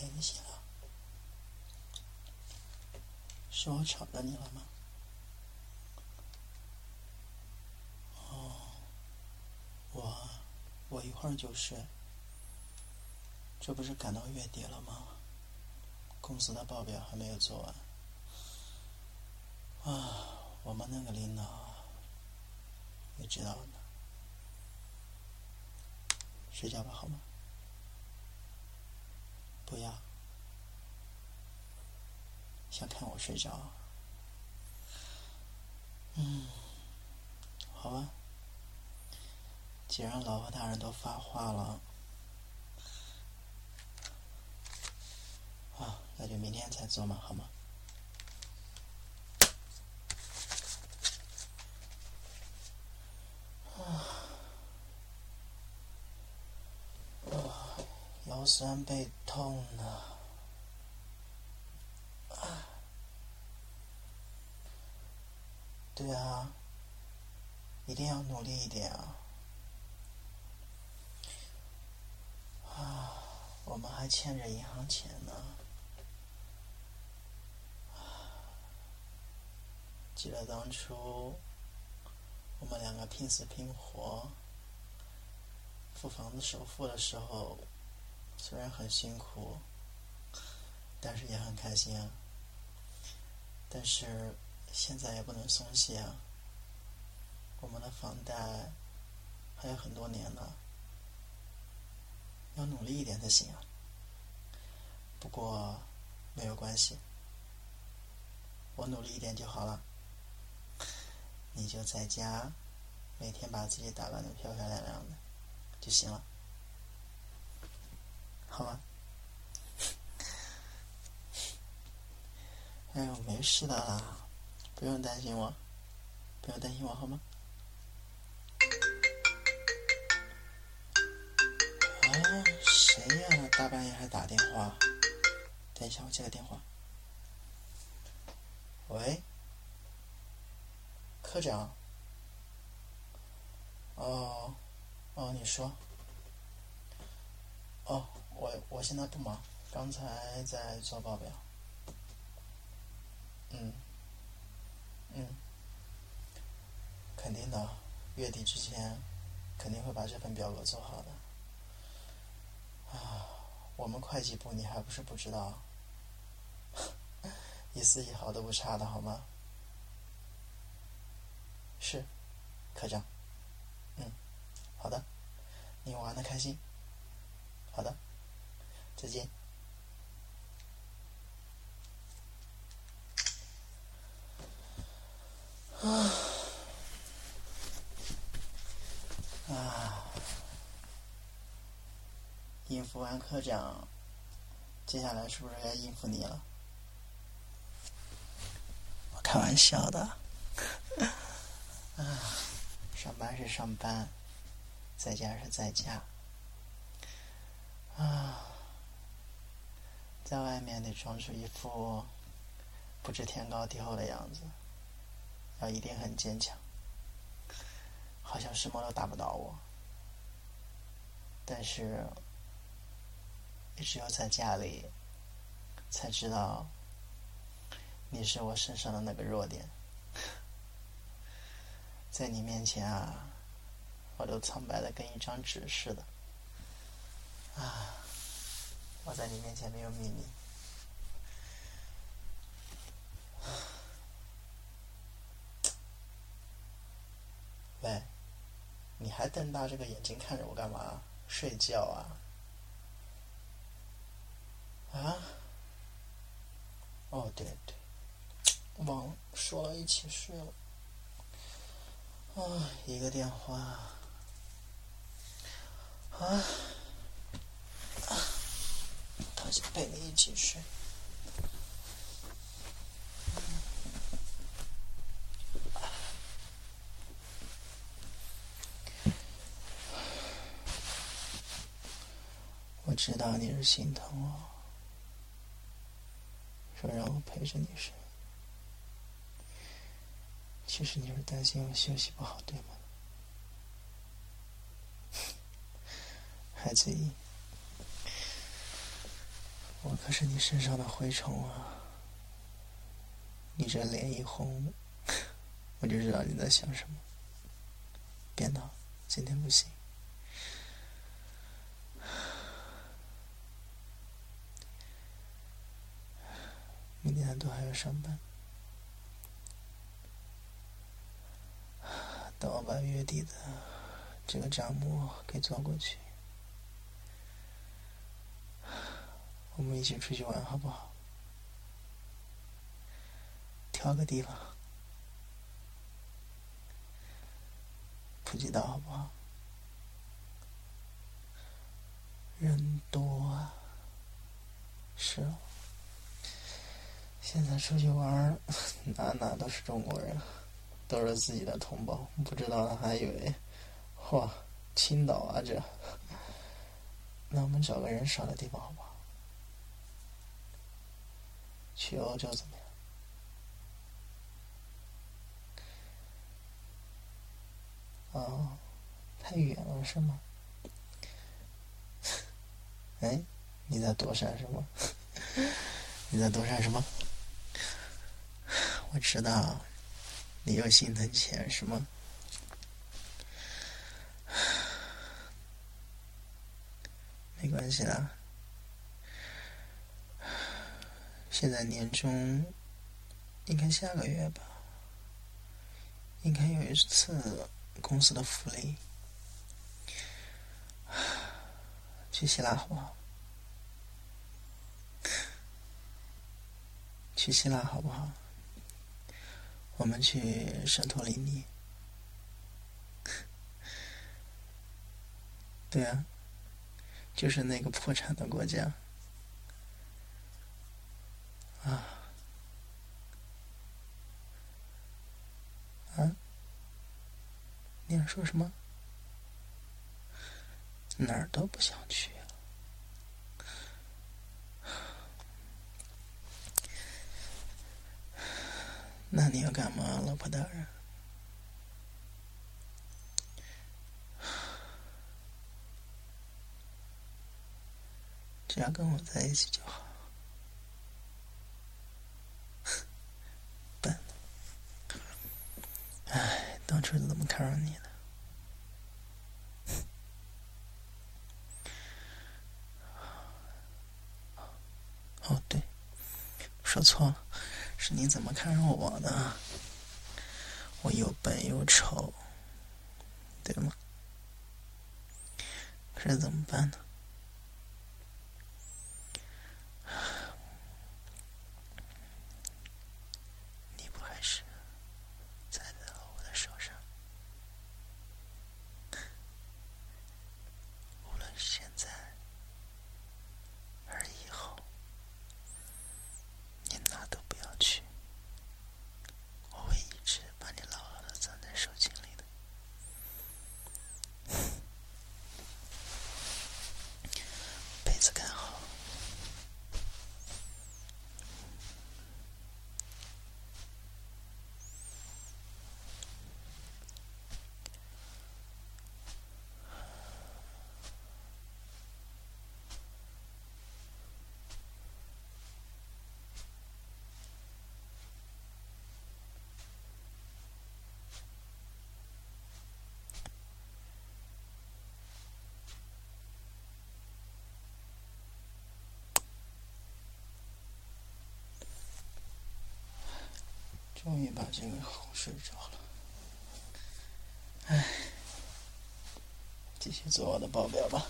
哎，你醒了？是我吵着你了吗？哦，我我一会儿就睡。这不是赶到月底了吗？公司的报表还没有做完。啊，我们那个领导，你知道的。睡觉吧，好吗？不要，想看我睡着？嗯，好吧。既然老婆大人都发话了，啊，那就明天再做嘛，好吗？腰酸背痛呢，对啊，一定要努力一点啊！啊，我们还欠着银行钱呢。记得当初我们两个拼死拼活付房子首付的时候。虽然很辛苦，但是也很开心啊。但是现在也不能松懈啊。我们的房贷还有很多年呢，要努力一点才行啊。不过没有关系，我努力一点就好了。你就在家，每天把自己打扮的漂漂亮亮的就行了。好吗？哎呦，没事的啦，不用担心我，不用担心我，好吗？啊，谁呀？大半夜还打电话？等一下，我接个电话。喂，科长。哦，哦，你说。哦。我我现在不忙，刚才在做报表。嗯，嗯，肯定的，月底之前肯定会把这份表格做好的。啊，我们会计部你还不是不知道，一丝一毫都不差的好吗？是，科长。嗯，好的，你玩的开心。好的。再见。啊啊！应付完科长，接下来是不是该应付你了？我开玩笑的。啊，上班是上班，在家是在家。啊。在外面得装出一副不知天高地厚的样子，要一定很坚强，好像什么都打不倒我。但是，也只有在家里才知道，你是我身上的那个弱点，在你面前啊，我都苍白的跟一张纸似的，啊。我在你面前没有秘密。喂，你还瞪大这个眼睛看着我干嘛？睡觉啊？啊？哦，对对，忘了说了一起睡了。啊，一个电话。啊。陪你一起睡。我知道你是心疼我，说让我陪着你睡。其实你是担心我休息不好，对吗？孩子一。我可是你身上的蛔虫啊！你这脸一红，我就知道你在想什么。别闹，今天不行。明天都还要上班，等我把月底的这个账目给做过去，我们一起出去玩好不好？挑个地方，普吉岛好不好？人多啊，是。现在出去玩，哪哪都是中国人，都是自己的同胞，不知道的还以为，嚯，青岛啊这。那我们找个人少的地方好不好？去欧洲怎么样？哦，太远了是吗？哎，你在躲闪什么？你在躲闪什么？我知道，你又心疼钱是吗？没关系啦，现在年终应该下个月吧，应该有一次公司的福利，去希腊好不好？去希腊好不好？我们去圣托里尼。对啊，就是那个破产的国家。啊？啊？你要说什么？哪儿都不想去。那你要干嘛，老婆大人？只要跟我在一起就好。笨！哎，当初怎么看上你的？哦，对，说错了。是你怎么看上我的？我又笨又丑，对吗？可是怎么办呢？终于把这个哄睡着了，唉，继续做我的报表吧。